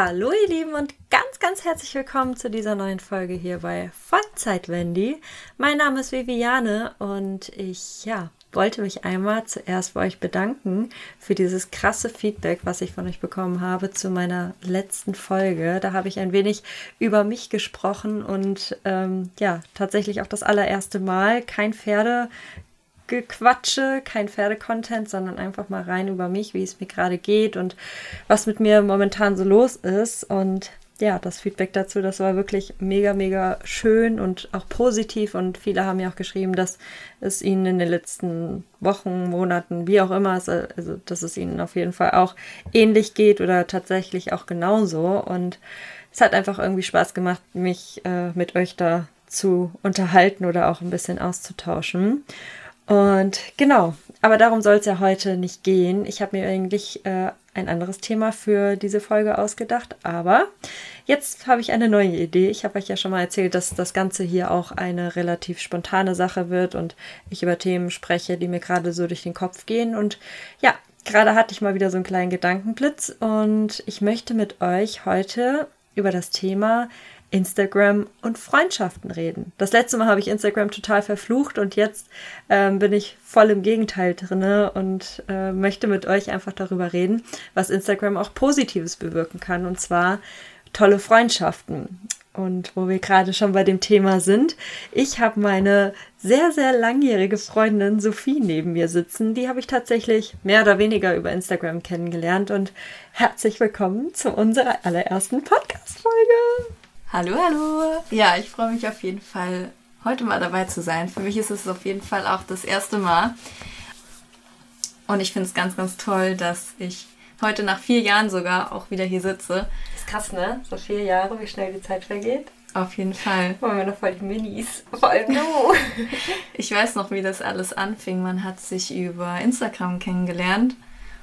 Hallo ihr Lieben und ganz, ganz herzlich willkommen zu dieser neuen Folge hier bei Vollzeit Wendy. Mein Name ist Viviane und ich, ja, wollte mich einmal zuerst bei euch bedanken für dieses krasse Feedback, was ich von euch bekommen habe zu meiner letzten Folge. Da habe ich ein wenig über mich gesprochen und ähm, ja, tatsächlich auch das allererste Mal kein Pferde Gequatsche, kein Pferde-Content, sondern einfach mal rein über mich, wie es mir gerade geht und was mit mir momentan so los ist. Und ja, das Feedback dazu, das war wirklich mega, mega schön und auch positiv. Und viele haben ja auch geschrieben, dass es ihnen in den letzten Wochen, Monaten, wie auch immer, also dass es ihnen auf jeden Fall auch ähnlich geht oder tatsächlich auch genauso. Und es hat einfach irgendwie Spaß gemacht, mich äh, mit euch da zu unterhalten oder auch ein bisschen auszutauschen. Und genau, aber darum soll es ja heute nicht gehen. Ich habe mir eigentlich äh, ein anderes Thema für diese Folge ausgedacht, aber jetzt habe ich eine neue Idee. Ich habe euch ja schon mal erzählt, dass das Ganze hier auch eine relativ spontane Sache wird und ich über Themen spreche, die mir gerade so durch den Kopf gehen. Und ja, gerade hatte ich mal wieder so einen kleinen Gedankenblitz und ich möchte mit euch heute über das Thema Instagram und Freundschaften reden. Das letzte Mal habe ich Instagram total verflucht und jetzt ähm, bin ich voll im Gegenteil drinne und äh, möchte mit euch einfach darüber reden, was Instagram auch Positives bewirken kann und zwar tolle Freundschaften. Und wo wir gerade schon bei dem Thema sind, ich habe meine sehr, sehr langjährige Freundin Sophie neben mir sitzen. Die habe ich tatsächlich mehr oder weniger über Instagram kennengelernt und herzlich willkommen zu unserer allerersten Podcast-Folge. Hallo, hallo. Ja, ich freue mich auf jeden Fall, heute mal dabei zu sein. Für mich ist es auf jeden Fall auch das erste Mal. Und ich finde es ganz, ganz toll, dass ich heute nach vier Jahren sogar auch wieder hier sitze. Ist krass, ne? So vier Jahre, wie schnell die Zeit vergeht. Auf jeden Fall. Wollen wir noch voll die Minis. Vor allem du. ich weiß noch, wie das alles anfing. Man hat sich über Instagram kennengelernt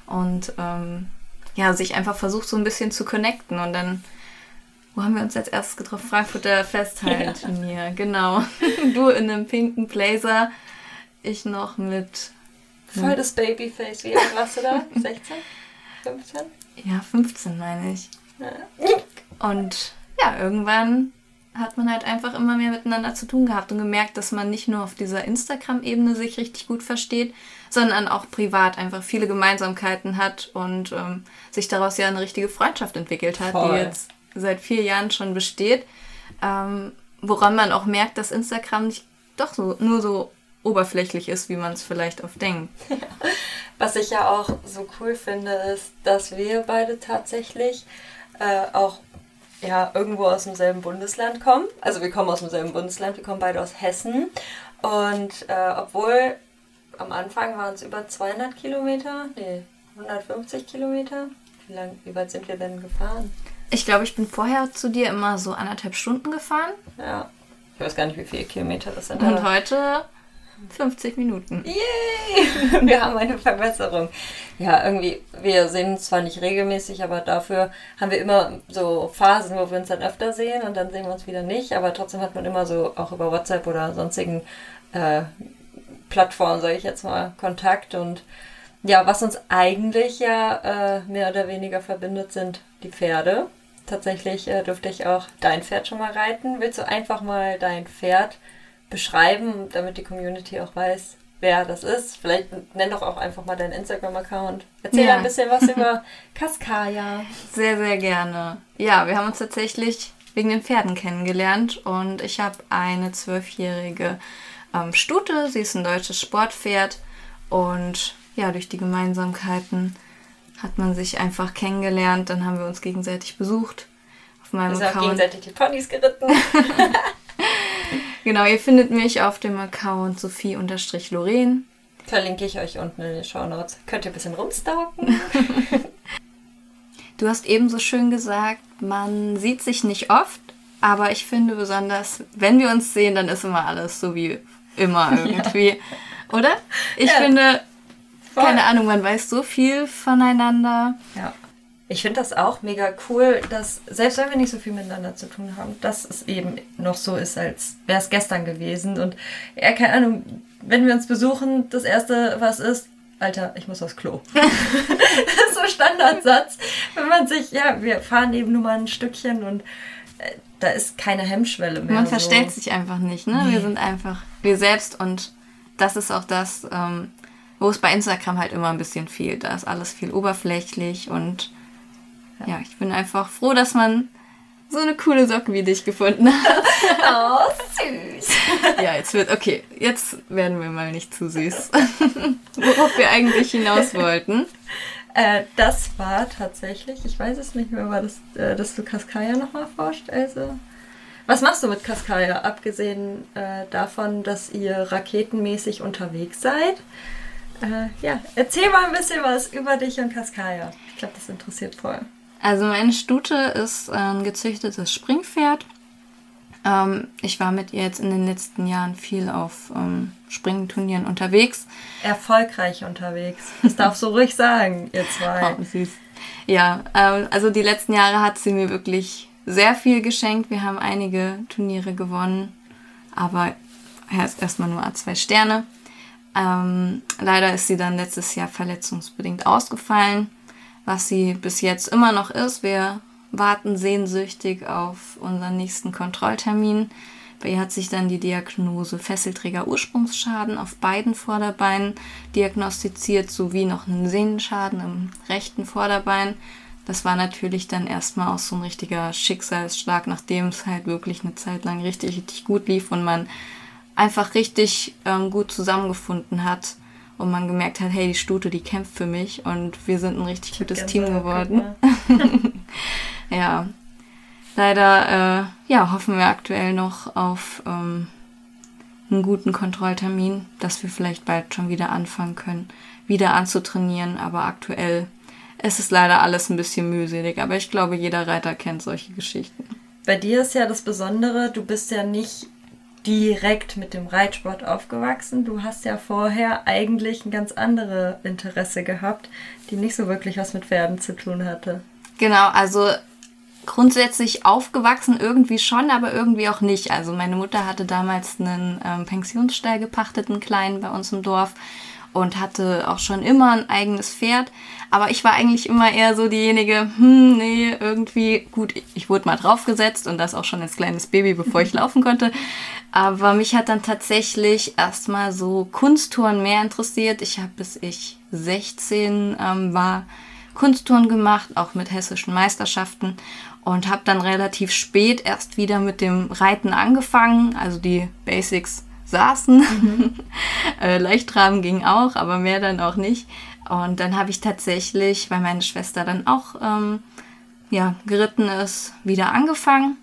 und ähm, ja, sich einfach versucht, so ein bisschen zu connecten. Und dann wo haben wir uns jetzt erst getroffen? Frankfurter Festhaltenturnier, ja. genau. Du in einem pinken Blazer, ich noch mit. Voll das Babyface. Wie alt warst du da? 16? 15? Ja, 15 meine ich. Ja. Und ja, irgendwann hat man halt einfach immer mehr miteinander zu tun gehabt und gemerkt, dass man nicht nur auf dieser Instagram-Ebene sich richtig gut versteht, sondern auch privat einfach viele Gemeinsamkeiten hat und ähm, sich daraus ja eine richtige Freundschaft entwickelt hat, Voll. die jetzt seit vier Jahren schon besteht, ähm, woran man auch merkt, dass Instagram nicht doch so nur so oberflächlich ist, wie man es vielleicht oft denkt. Was ich ja auch so cool finde, ist, dass wir beide tatsächlich äh, auch ja, irgendwo aus demselben Bundesland kommen. Also wir kommen aus demselben Bundesland, wir kommen beide aus Hessen. Und äh, obwohl am Anfang waren es über 200 Kilometer, nee, 150 Kilometer. Wie, lang, wie weit sind wir denn gefahren? Ich glaube, ich bin vorher zu dir immer so anderthalb Stunden gefahren. Ja. Ich weiß gar nicht, wie viele Kilometer das sind. Und heute 50 Minuten. Yay! Wir haben eine Verbesserung. Ja, irgendwie, wir sehen uns zwar nicht regelmäßig, aber dafür haben wir immer so Phasen, wo wir uns dann öfter sehen und dann sehen wir uns wieder nicht. Aber trotzdem hat man immer so auch über WhatsApp oder sonstigen äh, Plattformen, sage ich jetzt mal, Kontakt. Und ja, was uns eigentlich ja äh, mehr oder weniger verbindet, sind die Pferde. Tatsächlich äh, durfte ich auch dein Pferd schon mal reiten. Willst du einfach mal dein Pferd beschreiben, damit die Community auch weiß, wer das ist? Vielleicht nenn doch auch einfach mal deinen Instagram-Account. Erzähl ja. ein bisschen was über Kaskaya. Sehr, sehr gerne. Ja, wir haben uns tatsächlich wegen den Pferden kennengelernt und ich habe eine zwölfjährige ähm, Stute. Sie ist ein deutsches Sportpferd und ja, durch die Gemeinsamkeiten hat man sich einfach kennengelernt. Dann haben wir uns gegenseitig besucht. Auf meinem wir Account. gegenseitig die Ponys geritten. genau, ihr findet mich auf dem Account Sophie-Lorraine. Verlinke ich euch unten in den Show Notes. Könnt ihr ein bisschen rumstalken. du hast eben so schön gesagt, man sieht sich nicht oft, aber ich finde besonders, wenn wir uns sehen, dann ist immer alles so wie immer irgendwie. Ja. Oder? Ich ja. finde, Voll. Keine Ahnung, man weiß so viel voneinander. Ja. Ich finde das auch mega cool, dass selbst wenn wir nicht so viel miteinander zu tun haben, dass es eben noch so ist, als wäre es gestern gewesen. Und ja, keine Ahnung, wenn wir uns besuchen, das erste, was ist, Alter, ich muss aufs Klo. das ist so Standardsatz, wenn man sich, ja, wir fahren eben nur mal ein Stückchen und äh, da ist keine Hemmschwelle mehr. Man so. verstellt sich einfach nicht, ne? Nee. Wir sind einfach wir selbst und das ist auch das, ähm, wo es bei Instagram halt immer ein bisschen fehlt. Da ist alles viel oberflächlich und ja, ja ich bin einfach froh, dass man so eine coole Socke wie dich gefunden hat. Oh, süß. Ja, jetzt wird, okay, jetzt werden wir mal nicht zu süß. Worauf wir eigentlich hinaus wollten. Äh, das war tatsächlich, ich weiß es nicht mehr, war das, äh, dass du Kaskaya nochmal forscht, also. Was machst du mit Kaskaya, abgesehen äh, davon, dass ihr raketenmäßig unterwegs seid? Äh, ja, erzähl mal ein bisschen was über dich und Kaskaya. Ich glaube, das interessiert voll. Also meine Stute ist ein gezüchtetes Springpferd. Ähm, ich war mit ihr jetzt in den letzten Jahren viel auf ähm, Springturnieren unterwegs. Erfolgreich unterwegs. Das darfst du ruhig sagen, ihr zwei. Oh, süß. Ja, ähm, also die letzten Jahre hat sie mir wirklich sehr viel geschenkt. Wir haben einige Turniere gewonnen, aber er ist erstmal nur A2 Sterne. Ähm, leider ist sie dann letztes Jahr verletzungsbedingt ausgefallen was sie bis jetzt immer noch ist. Wir warten sehnsüchtig auf unseren nächsten Kontrolltermin. Bei ihr hat sich dann die Diagnose Fesselträger Ursprungsschaden auf beiden Vorderbeinen diagnostiziert, sowie noch einen Sehnenschaden im rechten Vorderbein. Das war natürlich dann erstmal auch so ein richtiger Schicksalsschlag, nachdem es halt wirklich eine Zeit lang richtig, richtig gut lief und man einfach richtig ähm, gut zusammengefunden hat und man gemerkt hat, hey, die Stute, die kämpft für mich und wir sind ein richtig gutes Team geworden. ja. Leider äh, ja, hoffen wir aktuell noch auf ähm, einen guten Kontrolltermin, dass wir vielleicht bald schon wieder anfangen können, wieder anzutrainieren. Aber aktuell ist es leider alles ein bisschen mühselig. Aber ich glaube, jeder Reiter kennt solche Geschichten. Bei dir ist ja das Besondere, du bist ja nicht direkt mit dem Reitsport aufgewachsen. Du hast ja vorher eigentlich ein ganz andere Interesse gehabt, die nicht so wirklich was mit Pferden zu tun hatte. Genau, also grundsätzlich aufgewachsen irgendwie schon, aber irgendwie auch nicht. Also meine Mutter hatte damals einen ähm, Pensionsstall gepachtet, einen kleinen bei uns im Dorf und hatte auch schon immer ein eigenes Pferd. Aber ich war eigentlich immer eher so diejenige, hm, nee, irgendwie, gut, ich wurde mal draufgesetzt und das auch schon als kleines Baby, bevor ich laufen konnte. Aber mich hat dann tatsächlich erstmal so Kunsttouren mehr interessiert. Ich habe bis ich 16 ähm, war Kunsttouren gemacht, auch mit hessischen Meisterschaften und habe dann relativ spät erst wieder mit dem Reiten angefangen, also die Basics saßen. Mhm. äh, Leichtrahmen ging auch, aber mehr dann auch nicht. Und dann habe ich tatsächlich, weil meine Schwester dann auch ähm, ja, geritten ist, wieder angefangen.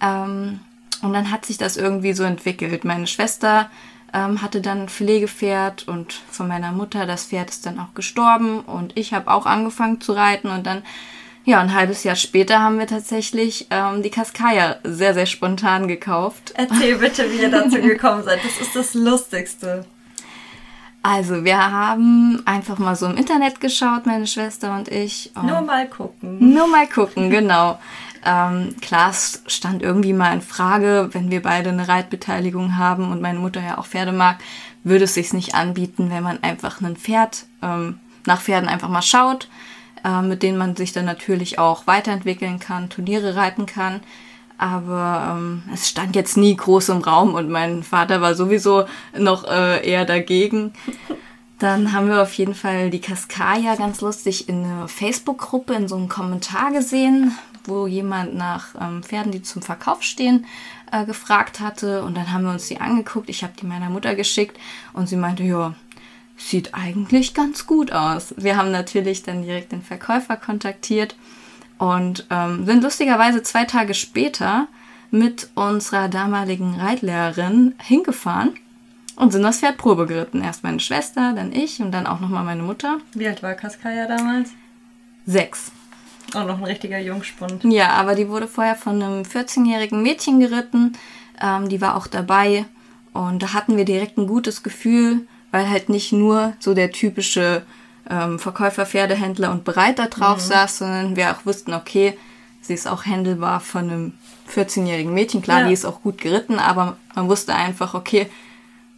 Ähm, und dann hat sich das irgendwie so entwickelt. Meine Schwester ähm, hatte dann ein Pflegepferd und von meiner Mutter, das Pferd ist dann auch gestorben und ich habe auch angefangen zu reiten und dann ja, ein halbes Jahr später haben wir tatsächlich ähm, die Kaskaya sehr, sehr spontan gekauft. Erzähl bitte, wie ihr dazu gekommen seid. Das ist das Lustigste. Also, wir haben einfach mal so im Internet geschaut, meine Schwester und ich. Und nur mal gucken. Nur mal gucken, genau. ähm, klar, es stand irgendwie mal in Frage, wenn wir beide eine Reitbeteiligung haben und meine Mutter ja auch Pferde mag, würde es sich nicht anbieten, wenn man einfach ein Pferd ähm, nach Pferden einfach mal schaut äh, mit denen man sich dann natürlich auch weiterentwickeln kann, Turniere reiten kann. Aber ähm, es stand jetzt nie groß im Raum und mein Vater war sowieso noch äh, eher dagegen. Dann haben wir auf jeden Fall die Kaskaya ganz lustig in einer Facebook-Gruppe in so einem Kommentar gesehen, wo jemand nach ähm, Pferden, die zum Verkauf stehen, äh, gefragt hatte. Und dann haben wir uns die angeguckt. Ich habe die meiner Mutter geschickt und sie meinte, ja, sieht eigentlich ganz gut aus. Wir haben natürlich dann direkt den Verkäufer kontaktiert und ähm, sind lustigerweise zwei Tage später mit unserer damaligen Reitlehrerin hingefahren und sind das Pferd Probe geritten. Erst meine Schwester, dann ich und dann auch nochmal meine Mutter. Wie alt war Kaskaya damals? Sechs. Auch noch ein richtiger Jungspund. Ja, aber die wurde vorher von einem 14-jährigen Mädchen geritten. Ähm, die war auch dabei. Und da hatten wir direkt ein gutes Gefühl, weil halt nicht nur so der typische ähm, Verkäufer, Pferdehändler und Bereiter drauf mhm. saß, sondern wir auch wussten, okay, sie ist auch händelbar von einem 14-jährigen Mädchen. Klar, ja. die ist auch gut geritten, aber man wusste einfach, okay,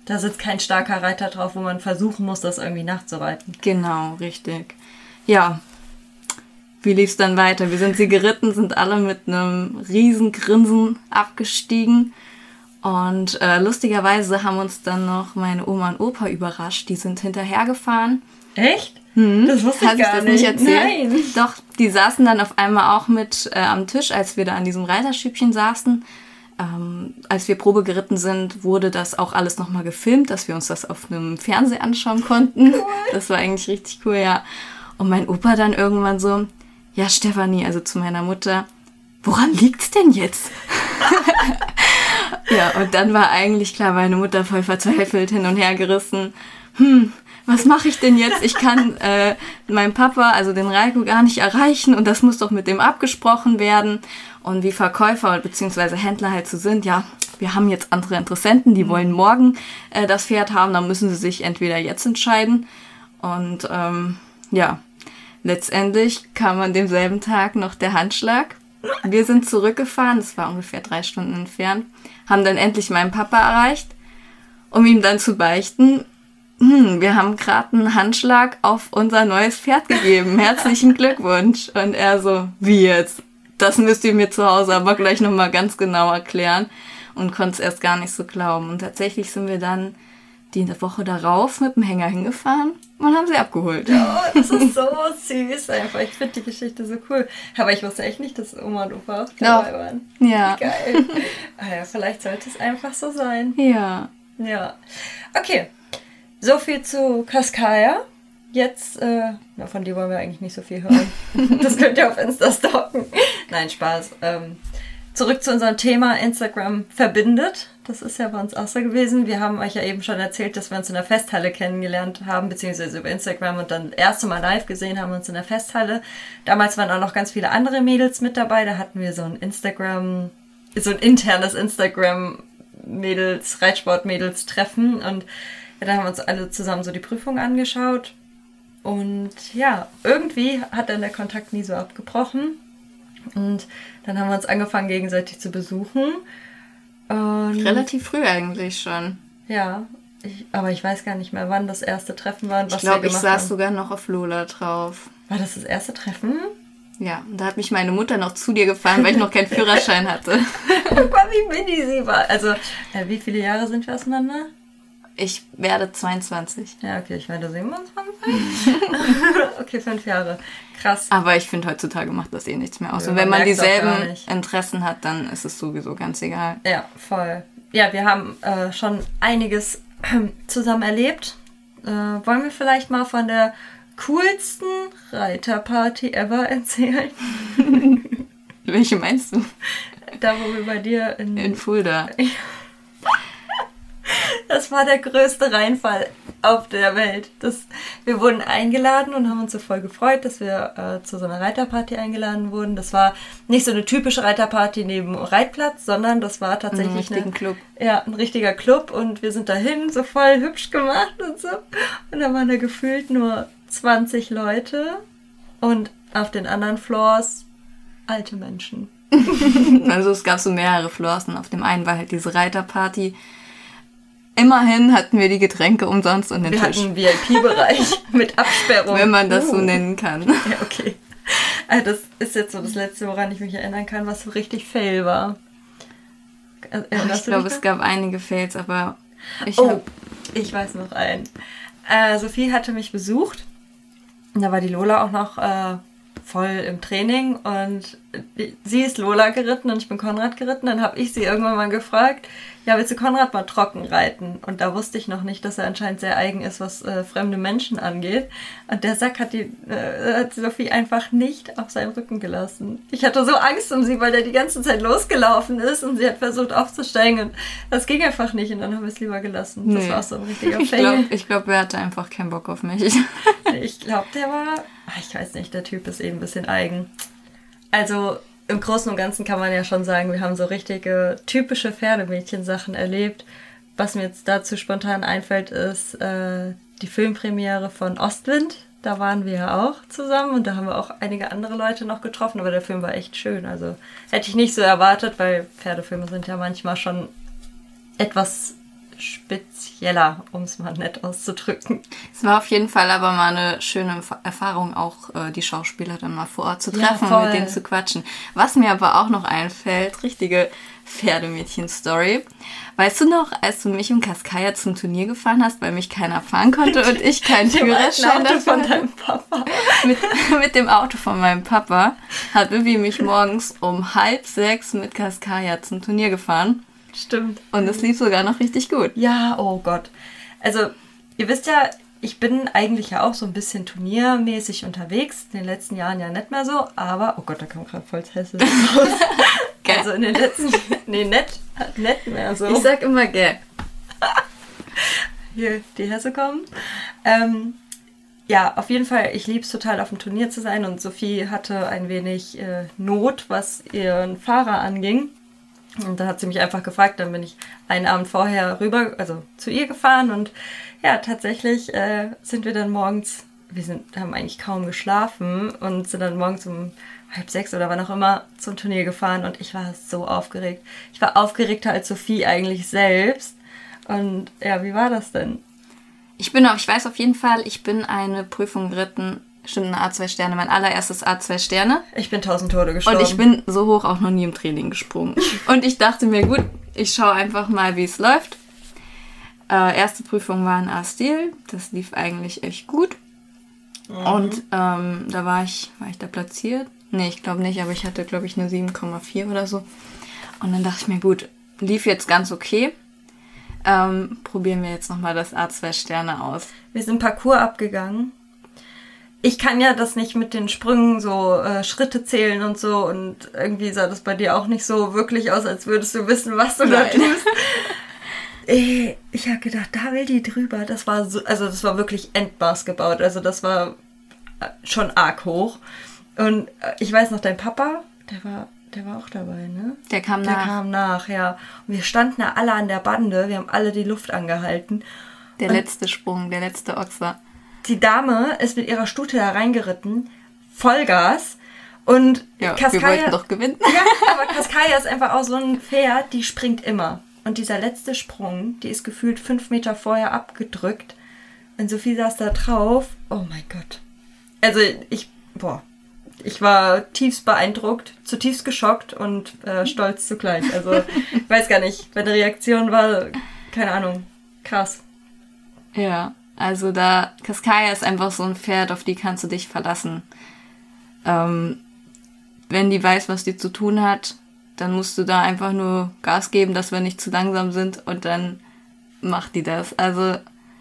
Da sitzt kein starker Reiter drauf, wo man versuchen muss, das irgendwie nachzureiten. Genau, richtig. Ja. Wie lief es dann weiter? Wir sind sie geritten, sind alle mit einem riesen Grinsen abgestiegen. Und äh, lustigerweise haben uns dann noch meine Oma und Opa überrascht. Die sind hinterhergefahren. Echt? Hm. Das wusste ich gar ich das nicht erzählt. Nein. Doch, die saßen dann auf einmal auch mit äh, am Tisch, als wir da an diesem Reiterschübchen saßen. Ähm, als wir Probe geritten sind, wurde das auch alles nochmal gefilmt, dass wir uns das auf einem Fernseher anschauen konnten. Cool. Das war eigentlich richtig cool, ja. Und mein Opa dann irgendwann so, ja, Stefanie, also zu meiner Mutter, woran liegt's denn jetzt? ja, und dann war eigentlich klar, meine Mutter voll verzweifelt hin und her gerissen. Hm, was mache ich denn jetzt? Ich kann äh, meinen Papa, also den Reiko, gar nicht erreichen und das muss doch mit dem abgesprochen werden. Und wie Verkäufer bzw. Händler halt so sind, ja, wir haben jetzt andere Interessenten, die mhm. wollen morgen äh, das Pferd haben, dann müssen sie sich entweder jetzt entscheiden. Und ähm, ja, letztendlich kam an demselben Tag noch der Handschlag. Wir sind zurückgefahren, das war ungefähr drei Stunden entfernt, haben dann endlich meinen Papa erreicht, um ihm dann zu beichten, hm, wir haben gerade einen Handschlag auf unser neues Pferd gegeben. Herzlichen Glückwunsch. Und er so, wie jetzt? Das müsst ihr mir zu Hause aber gleich nochmal ganz genau erklären. Und konnte es erst gar nicht so glauben. Und tatsächlich sind wir dann die Woche darauf mit dem Hänger hingefahren und haben sie abgeholt. Ja, das ist so süß einfach. Ich finde die Geschichte so cool. Aber ich wusste echt nicht, dass Oma und Opa auch dabei waren. Ja. Geil. ah ja, vielleicht sollte es einfach so sein. Ja. Ja. Okay, so viel zu Kaskaya. Jetzt, äh, na, von dir wollen wir eigentlich nicht so viel hören. das könnt ihr auf Insta stalken. Nein, Spaß. Ähm, zurück zu unserem Thema Instagram verbindet. Das ist ja bei uns auch so gewesen. Wir haben euch ja eben schon erzählt, dass wir uns in der Festhalle kennengelernt haben, beziehungsweise über Instagram und dann das erste Mal live gesehen haben uns in der Festhalle. Damals waren auch noch ganz viele andere Mädels mit dabei. Da hatten wir so ein Instagram, so ein internes Instagram Mädels, Reitsport-Mädels Treffen und ja, da haben wir uns alle zusammen so die Prüfung angeschaut. Und ja, irgendwie hat dann der Kontakt nie so abgebrochen. Und dann haben wir uns angefangen, gegenseitig zu besuchen. Und Relativ früh eigentlich schon. Ja, ich, aber ich weiß gar nicht mehr, wann das erste Treffen war. Und was ich glaube, ich saß haben. sogar noch auf Lola drauf. War das das erste Treffen? Ja, und da hat mich meine Mutter noch zu dir gefahren, weil ich noch keinen Führerschein hatte. Guck mal, wie mini sie war. Also, ja, wie viele Jahre sind wir auseinander? Ich werde 22. Ja, okay, ich werde 27. okay, fünf Jahre. Krass. Aber ich finde, heutzutage macht das eh nichts mehr aus. Ja, Und wenn man dieselben Interessen hat, dann ist es sowieso ganz egal. Ja, voll. Ja, wir haben äh, schon einiges äh, zusammen erlebt. Äh, wollen wir vielleicht mal von der coolsten Reiterparty ever erzählen? Welche meinst du? Da, wo wir bei dir in, in Fulda. Das war der größte Reinfall auf der Welt. Das, wir wurden eingeladen und haben uns so voll gefreut, dass wir äh, zu so einer Reiterparty eingeladen wurden. Das war nicht so eine typische Reiterparty neben Reitplatz, sondern das war tatsächlich ein, eine, Club. Ja, ein richtiger Club und wir sind dahin, so voll hübsch gemacht und so. Und da waren da gefühlt nur 20 Leute und auf den anderen Floors alte Menschen. also es gab so mehrere Floors und auf dem einen war halt diese Reiterparty Immerhin hatten wir die Getränke umsonst und den wir Tisch. Wir hatten einen VIP-Bereich mit Absperrung. Wenn man das uh. so nennen kann. Ja, okay. Also das ist jetzt so das Letzte, woran ich mich erinnern kann, was so richtig fail war. Ach, ich glaube, es gab einige Fails, aber ich Oh, hab... ich weiß noch einen. Äh, Sophie hatte mich besucht. Da war die Lola auch noch äh, voll im Training und sie ist Lola geritten und ich bin Konrad geritten. Dann habe ich sie irgendwann mal gefragt, ja, willst du Konrad mal trocken reiten? Und da wusste ich noch nicht, dass er anscheinend sehr eigen ist, was äh, fremde Menschen angeht. Und der Sack hat die äh, hat Sophie einfach nicht auf seinen Rücken gelassen. Ich hatte so Angst um sie, weil der die ganze Zeit losgelaufen ist und sie hat versucht aufzusteigen und das ging einfach nicht und dann haben wir es lieber gelassen. Nee. Das war so ein richtiger Fail. Ich glaube, glaub, er hatte einfach keinen Bock auf mich. ich glaube, der war, ach, ich weiß nicht, der Typ ist eben ein bisschen eigen. Also im Großen und Ganzen kann man ja schon sagen, wir haben so richtige typische Pferdemädchen-Sachen erlebt. Was mir jetzt dazu spontan einfällt, ist äh, die Filmpremiere von Ostwind. Da waren wir ja auch zusammen und da haben wir auch einige andere Leute noch getroffen, aber der Film war echt schön. Also hätte ich nicht so erwartet, weil Pferdefilme sind ja manchmal schon etwas spezieller, um es mal nett auszudrücken. Es war auf jeden Fall aber mal eine schöne Erfahrung, auch äh, die Schauspieler dann mal vor Ort zu treffen Ja, und mit denen zu quatschen. Was mir aber auch noch einfällt, richtige Pferdemädchen-Story. Weißt du noch, als du mich und Kaskaya zum Turnier gefahren hast, weil mich keiner fahren konnte und ich keinen Führerschein dafür von hatte? deinem Papa. mit, mit dem Auto von meinem Papa hat Vivi mich morgens um halb sechs mit Kaskaya zum Turnier gefahren. Stimmt. Und es lief sogar noch richtig gut. Ja, oh Gott. Also, ihr wisst ja, ich bin eigentlich ja auch so ein bisschen turniermäßig unterwegs. In den letzten Jahren ja nicht mehr so, aber, oh Gott, da kam gerade voll hässlich raus. Also in den letzten, nee, nicht, nicht mehr so. Ich sag immer gell. hier die Hesse kommen. Ähm, ja, auf jeden Fall, ich liebe es total, auf dem Turnier zu sein und Sophie hatte ein wenig äh, Not, was ihren Fahrer anging. Und da hat sie mich einfach gefragt, dann bin ich einen Abend vorher rüber, also zu ihr gefahren und ja, tatsächlich äh, sind wir dann morgens, wir sind, haben eigentlich kaum geschlafen und sind dann morgens um halb sechs oder wann auch immer zum Turnier gefahren und ich war so aufgeregt. Ich war aufgeregter als Sophie eigentlich selbst. Und ja, wie war das denn? Ich bin ich weiß auf jeden Fall, ich bin eine Prüfung geritten, stimmt, eine A2 Sterne, mein allererstes A2 Sterne. Ich bin tausend Tode gestorben. Und ich bin so hoch auch noch nie im Training gesprungen. Und ich dachte mir, gut, ich schaue einfach mal, wie es läuft. Äh, erste Prüfung war ein A-Stil. Das lief eigentlich echt gut. Und ähm, da war ich, war ich da platziert? Nee, ich glaube nicht, aber ich hatte, glaube ich, eine 7,4 oder so. Und dann dachte ich mir, gut, lief jetzt ganz okay. Ähm, probieren wir jetzt nochmal das A2 Sterne aus. Wir sind Parcours abgegangen. Ich kann ja das nicht mit den Sprüngen so äh, Schritte zählen und so und irgendwie sah das bei dir auch nicht so wirklich aus, als würdest du wissen, was du da Nein. tust. Ey, ich habe gedacht, da will die drüber. Das war so, also das war wirklich Endmaß gebaut. Also das war äh, schon arg hoch. Und äh, ich weiß noch, dein Papa, der war, der war auch dabei, ne? Der kam Der nach. kam nach, ja. Und wir standen da alle an der Bande, wir haben alle die Luft angehalten. Der letzte Sprung, der letzte Ochser. Die Dame ist mit ihrer Stute da reingeritten, Vollgas. Und Ja, wir Kaskaya, wollten doch gewinnen. ja, aber Kaskaya ist einfach auch so ein Pferd, die springt immer. Und dieser letzte Sprung, die ist gefühlt fünf Meter vorher abgedrückt. Und Sophie saß da drauf. Oh mein Gott. Also ich, boah, ich war tiefst beeindruckt, zutiefst geschockt und äh, stolz zugleich. Also ich weiß gar nicht, meine Reaktion war, keine Ahnung, krass. Ja, also da, Kaskaya ist einfach so ein Pferd, auf die kannst du dich verlassen. Ähm, wenn die weiß, was die zu tun hat, dann musst du da einfach nur Gas geben, dass wir nicht zu langsam sind und dann macht die das. Also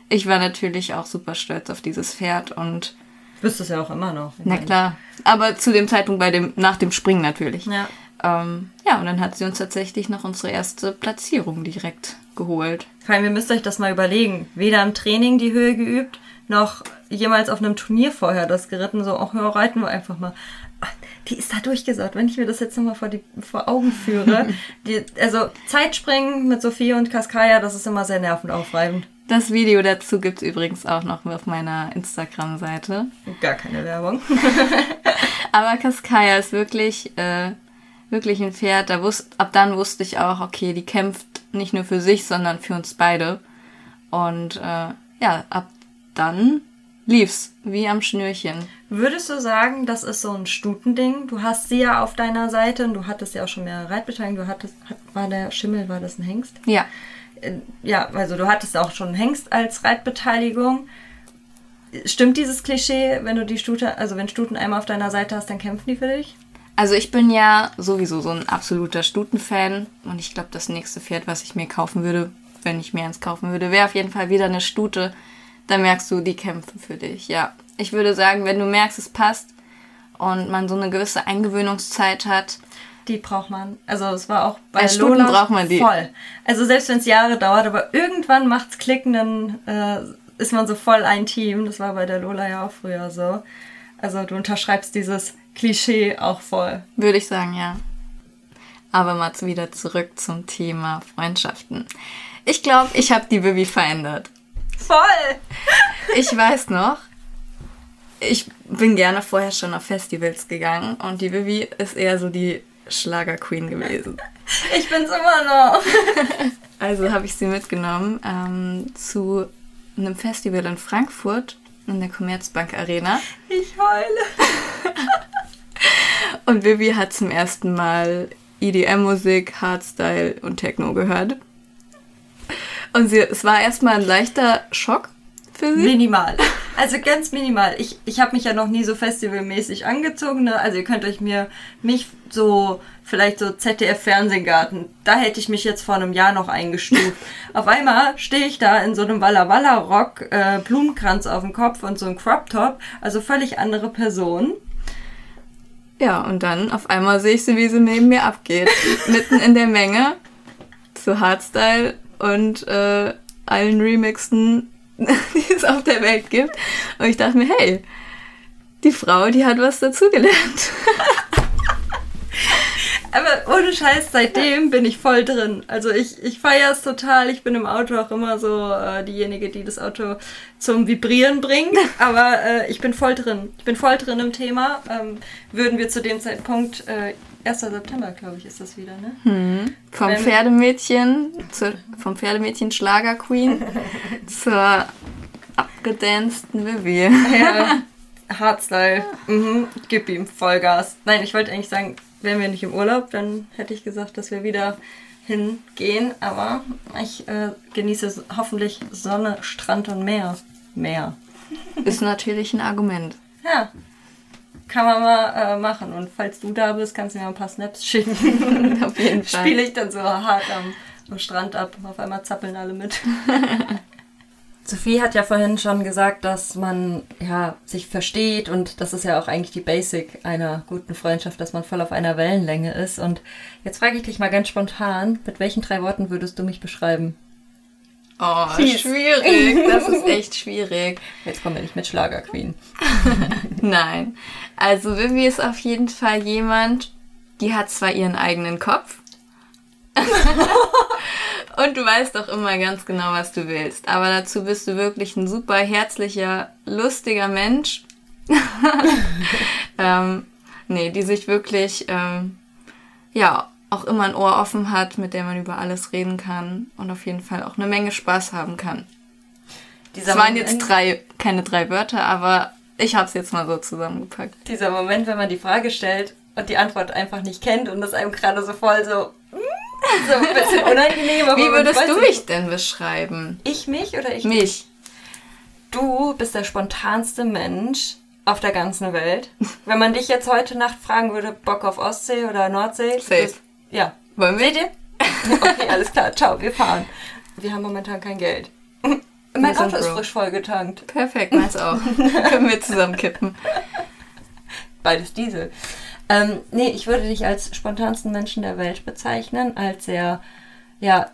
ich war natürlich auch super stolz auf dieses Pferd und wüsste es ja auch immer noch. Na meine, klar, aber zu dem Zeitpunkt bei dem, nach dem Springen natürlich. Ja. Ähm, ja, und dann hat sie uns tatsächlich noch unsere erste Platzierung direkt geholt. Vor allem, ihr müsst euch das mal überlegen. Weder im Training die Höhe geübt, noch jemals auf einem Turnier vorher das geritten. So, auch ja, reiten wir einfach mal. Die ist da durchgesaut. Wenn ich mir das jetzt nochmal vor, die- vor Augen führe. Die, also Zeitspringen mit Sophie und Kaskaya, das ist immer sehr nervenaufreibend. Das Video dazu gibt's übrigens auch noch auf meiner Instagram-Seite. Gar keine Werbung. Aber Kaskaya ist wirklich, äh, wirklich ein Pferd. Da wusst, ab dann wusste ich auch, okay, die kämpft nicht nur für sich, sondern für uns beide. Und äh, ja, ab dann lief's wie am Schnürchen. Würdest du sagen, das ist so ein Stutending? Du hast sie ja auf deiner Seite und du hattest ja auch schon mehr Reitbeteiligung. Du hattest, hat, war der Schimmel, war das ein Hengst? Ja, Äh, ja, also du hattest auch schon einen Hengst als Reitbeteiligung. Stimmt dieses Klischee, wenn du die Stute, also wenn Stuten einmal auf deiner Seite hast, dann kämpfen die für dich? Also ich bin ja sowieso so ein absoluter Stutenfan und ich glaube, das nächste Pferd, was ich mir kaufen würde, wenn ich mir eins kaufen würde, wäre auf jeden Fall wieder eine Stute. Da merkst du, die kämpfen für dich. Ja, ich würde sagen, wenn du merkst, es passt und man so eine gewisse Eingewöhnungszeit hat, Die braucht man. Also es war auch bei Stuten Lola braucht man die. voll. Also selbst wenn es Jahre dauert, aber irgendwann macht's klicken, dann äh, ist man so voll ein Team. Das war bei der Lola ja auch früher so. Also du unterschreibst dieses Klischee auch voll. würde ich sagen, ja. Aber mal wieder zurück zum Thema Freundschaften. Ich glaube, ich habe die Vivi verändert. Voll! Ich weiß noch, ich bin gerne vorher schon auf Festivals gegangen und die Vivi ist eher so die Schlager-Queen gewesen. Ich bin's immer noch. Also habe ich sie mitgenommen ähm, zu einem Festival in Frankfurt in der Commerzbank Arena. Ich heule. und Vivi hat zum ersten Mal EDM-Musik, Hardstyle und Techno gehört. Und sie, es war erstmal ein leichter Schock für sie. Minimal. Also ganz minimal. Ich, ich habe mich ja noch nie so festivalmäßig angezogen. Ne? Also ihr könnt euch mir mich so vielleicht so ZDF Fernsehgarten. Da hätte ich mich jetzt vor einem Jahr noch eingestuft. auf einmal stehe ich da in so einem Walla Walla Rock, äh, Blumenkranz auf dem Kopf und so ein Crop Top. Also völlig andere Person. Ja, und dann auf einmal sehe ich sie, wie sie neben mir abgeht. Mitten in der Menge zu Hardstyle und äh, allen Remixen, die es auf der Welt gibt. Und ich dachte mir, hey, die Frau, die hat was dazugelernt. Aber ohne Scheiß, seitdem bin ich voll drin. Also ich, ich feiere es total. Ich bin im Auto auch immer so äh, diejenige, die das Auto zum Vibrieren bringt. Aber äh, ich bin voll drin. Ich bin voll drin im Thema. Ähm, würden wir zu dem Zeitpunkt, äh, 1. September, glaube ich, ist das wieder, ne? Hm. Vom Wenn, Pferdemädchen, zu, vom Pferdemädchen Schlager Queen zur abgedanceden Vivi. Ja. Hardstyle. Mhm. Gib ihm Vollgas. Nein, ich wollte eigentlich sagen, wären wir nicht im Urlaub, dann hätte ich gesagt, dass wir wieder hingehen. Aber ich äh, genieße hoffentlich Sonne, Strand und Meer. Meer. Ist natürlich ein Argument. Ja. Kann man mal äh, machen. Und falls du da bist, kannst du mir ein paar Snaps schicken. Auf jeden Fall. Spiele ich dann so hart am, am Strand ab. Auf einmal zappeln alle mit. Sophie hat ja vorhin schon gesagt, dass man ja sich versteht und das ist ja auch eigentlich die Basic einer guten Freundschaft, dass man voll auf einer Wellenlänge ist. Und jetzt frage ich dich mal ganz spontan, mit welchen drei Worten würdest du mich beschreiben? Oh, Fies. schwierig. Das ist echt schwierig. Jetzt kommen wir nicht mit Schlagerqueen. Nein. Also Vivi ist auf jeden Fall jemand, die hat zwar ihren eigenen Kopf, und du weißt doch immer ganz genau, was du willst. Aber dazu bist du wirklich ein super herzlicher, lustiger Mensch. ähm, nee, die sich wirklich, ähm, ja, auch immer ein Ohr offen hat, mit der man über alles reden kann und auf jeden Fall auch eine Menge Spaß haben kann. Dieser das waren Moment, jetzt drei, keine drei Wörter, aber ich habe es jetzt mal so zusammengepackt. Dieser Moment, wenn man die Frage stellt und die Antwort einfach nicht kennt und das einem gerade so voll so so ein bisschen unangenehm. Aber Wie würdest du mich denn beschreiben? Ich mich oder ich mich? Du bist der spontanste Mensch auf der ganzen Welt. Wenn man dich jetzt heute Nacht fragen würde, Bock auf Ostsee oder Nordsee? Safe. Das, ja. Wollen wir? Ihr? Okay, alles klar. Ciao, wir fahren. Wir haben momentan kein Geld. Mein Auto ist frisch vollgetankt. Perfekt, meins auch. Können wir zusammen kippen. Beides Diesel. Ähm, nee, ich würde dich als spontansten Menschen der Welt bezeichnen, als sehr, ja,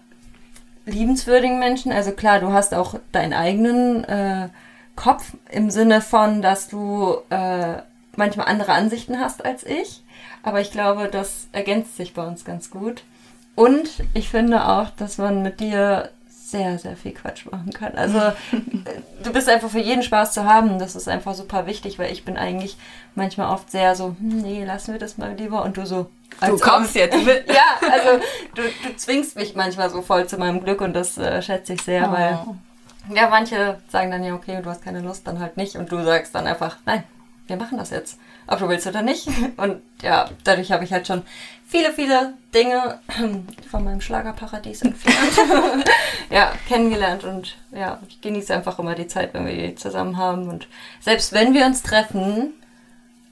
liebenswürdigen Menschen. Also klar, du hast auch deinen eigenen äh, Kopf im Sinne von, dass du äh, manchmal andere Ansichten hast als ich. Aber ich glaube, das ergänzt sich bei uns ganz gut. Und ich finde auch, dass man mit dir sehr, sehr viel Quatsch machen kann. Also du bist einfach für jeden Spaß zu haben. Das ist einfach super wichtig, weil ich bin eigentlich manchmal oft sehr so, hm, nee, lassen wir das mal lieber. Und du so, du kommst jetzt mit. ja, also du, du zwingst mich manchmal so voll zu meinem Glück und das äh, schätze ich sehr, oh. weil ja, manche sagen dann ja, okay, du hast keine Lust, dann halt nicht. Und du sagst dann einfach, nein, wir machen das jetzt. Ob du willst oder nicht. Und ja, dadurch habe ich halt schon viele, viele Dinge von meinem Schlagerparadies entfernt. ja, kennengelernt und ja, ich genieße einfach immer die Zeit, wenn wir die zusammen haben. Und selbst wenn wir uns treffen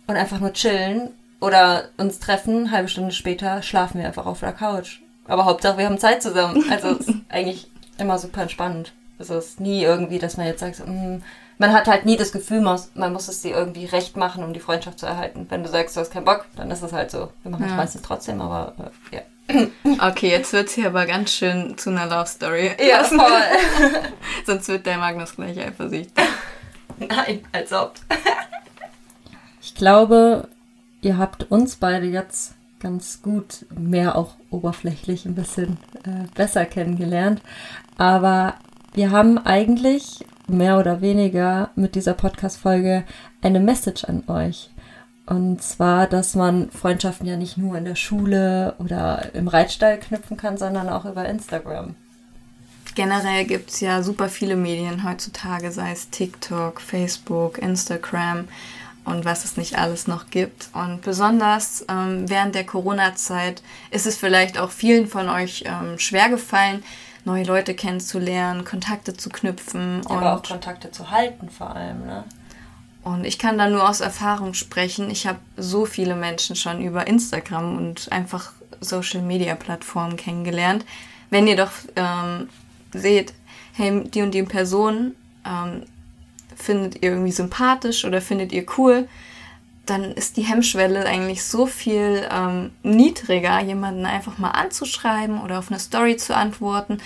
und einfach nur chillen oder uns treffen, halbe Stunde später schlafen wir einfach auf der Couch. Aber Hauptsache, wir haben Zeit zusammen. Also ist eigentlich immer super entspannend. Es ist nie irgendwie, dass man jetzt sagt, so, mm, man hat halt nie das Gefühl, man muss es dir irgendwie recht machen, um die Freundschaft zu erhalten. Wenn du sagst, du hast keinen Bock, dann ist es halt so. Wir machen es ja. meistens trotzdem, aber äh, ja. Okay, jetzt wird es hier aber ganz schön zu einer Love Story. Ja, voll. Sonst wird der Magnus gleich eifersüchtig. Nein, als ob. ich glaube, ihr habt uns beide jetzt ganz gut, mehr auch oberflächlich ein bisschen äh, besser kennengelernt. Aber wir haben eigentlich mehr oder weniger mit dieser Podcast-Folge eine Message an euch. Und zwar, dass man Freundschaften ja nicht nur in der Schule oder im Reitstall knüpfen kann, sondern auch über Instagram. Generell gibt es ja super viele Medien heutzutage, sei es TikTok, Facebook, Instagram und was es nicht alles noch gibt. Und besonders ähm, während der Corona-Zeit ist es vielleicht auch vielen von euch ähm, schwer gefallen, neue Leute kennenzulernen, Kontakte zu knüpfen. Aber und auch Kontakte zu halten vor allem, ne? Und ich kann da nur aus Erfahrung sprechen. Ich habe so viele Menschen schon über Instagram und einfach Social-Media-Plattformen kennengelernt. Wenn ihr doch ähm, seht, hey, die und die Person ähm, findet ihr irgendwie sympathisch oder findet ihr cool, dann ist die Hemmschwelle eigentlich so viel ähm, niedriger, jemanden einfach mal anzuschreiben oder auf eine Story zu antworten.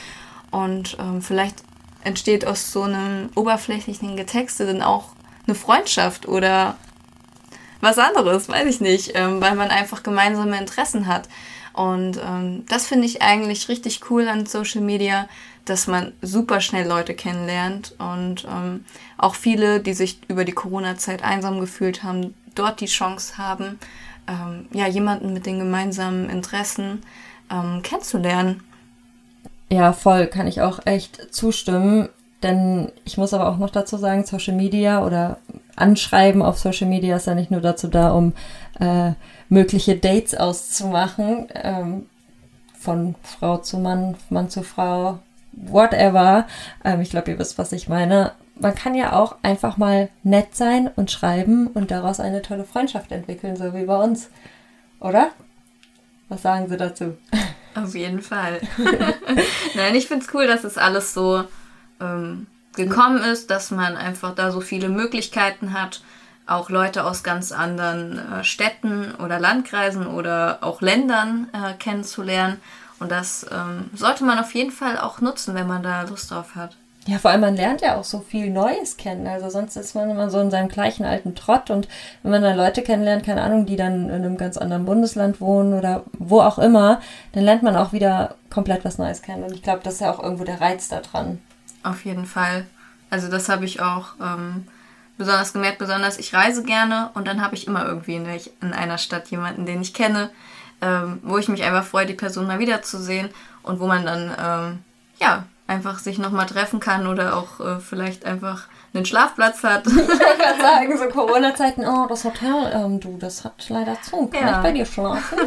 Und ähm, vielleicht entsteht aus so einem oberflächlichen Getexte dann auch eine Freundschaft oder was anderes, weiß ich nicht, ähm, weil man einfach gemeinsame Interessen hat. Und ähm, das finde ich eigentlich richtig cool an Social Media, dass man super schnell Leute kennenlernt und ähm, auch viele, die sich über die Corona-Zeit einsam gefühlt haben, dort die Chance haben, ähm, ja, jemanden mit den gemeinsamen Interessen ähm, kennenzulernen. Ja, voll, kann ich auch echt zustimmen. Denn ich muss aber auch noch dazu sagen, Social Media oder Anschreiben auf Social Media ist ja nicht nur dazu da, um äh, mögliche Dates auszumachen, ähm, von Frau zu Mann, Mann zu Frau, whatever. Ähm, ich glaube, ihr wisst, was ich meine. Man kann ja auch einfach mal nett sein und schreiben und daraus eine tolle Freundschaft entwickeln, so wie bei uns. Oder? Was sagen Sie dazu? Auf jeden Fall. Nein, ich finde es cool, dass es alles so ähm, gekommen ist, dass man einfach da so viele Möglichkeiten hat, auch Leute aus ganz anderen äh, Städten oder Landkreisen oder auch Ländern äh, kennenzulernen und das ähm, sollte man auf jeden Fall auch nutzen, wenn man da Lust drauf hat. Ja, vor allem man lernt ja auch so viel Neues kennen. Also sonst ist man immer so in seinem gleichen alten Trott und wenn man dann Leute kennenlernt, keine Ahnung, die dann in einem ganz anderen Bundesland wohnen oder wo auch immer, dann lernt man auch wieder komplett was Neues kennen. Und ich glaube, das ist ja auch irgendwo der Reiz daran. Auf jeden Fall. Also das habe ich auch ähm, besonders gemerkt, besonders ich reise gerne und dann habe ich immer irgendwie in, in einer Stadt jemanden, den ich kenne, ähm, wo ich mich einfach freue, die Person mal wiederzusehen und wo man dann, ähm, ja, einfach sich nochmal treffen kann oder auch äh, vielleicht einfach einen Schlafplatz hat. Ich kann sagen, so Corona-Zeiten, oh, das Hotel, ähm, du, das hat leider zu. Kann ja. ich bei dir schlafen?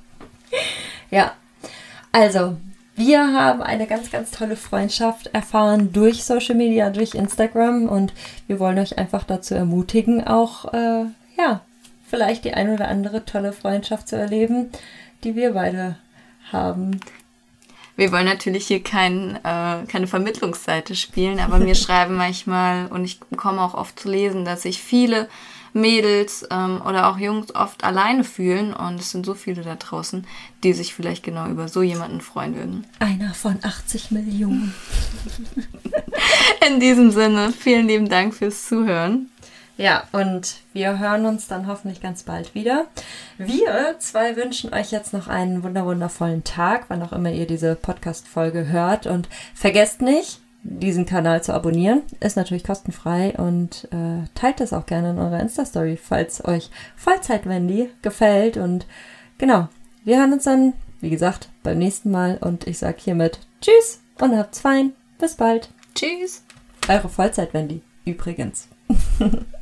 ja, also, wir haben eine ganz, ganz tolle Freundschaft erfahren durch Social Media, durch Instagram und wir wollen euch einfach dazu ermutigen, auch, äh, ja, vielleicht die ein oder andere tolle Freundschaft zu erleben, die wir beide haben. Wir wollen natürlich hier kein, äh, keine Vermittlungsseite spielen, aber mir schreiben manchmal und ich bekomme auch oft zu lesen, dass sich viele Mädels ähm, oder auch Jungs oft alleine fühlen und es sind so viele da draußen, die sich vielleicht genau über so jemanden freuen würden. Einer von 80 Millionen. In diesem Sinne, vielen lieben Dank fürs Zuhören. Ja, und wir hören uns dann hoffentlich ganz bald wieder. Wir zwei wünschen euch jetzt noch einen wunderwundervollen Tag, wann auch immer ihr diese Podcast-Folge hört. Und vergesst nicht, diesen Kanal zu abonnieren. Ist natürlich kostenfrei und äh, teilt es auch gerne in eurer Insta-Story, falls euch Vollzeit-Wendy gefällt. Und genau, wir hören uns dann, wie gesagt, beim nächsten Mal. Und ich sage hiermit Tschüss und habt's fein. Bis bald. Tschüss. Eure Vollzeit-Wendy, übrigens.